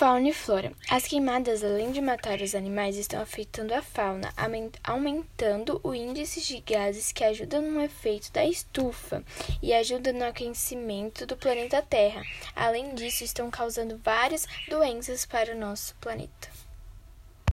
Fauna e flora. As queimadas, além de matar os animais, estão afetando a fauna, aumentando o índice de gases que ajudam no efeito da estufa e ajudam no aquecimento do planeta Terra. Além disso, estão causando várias doenças para o nosso planeta.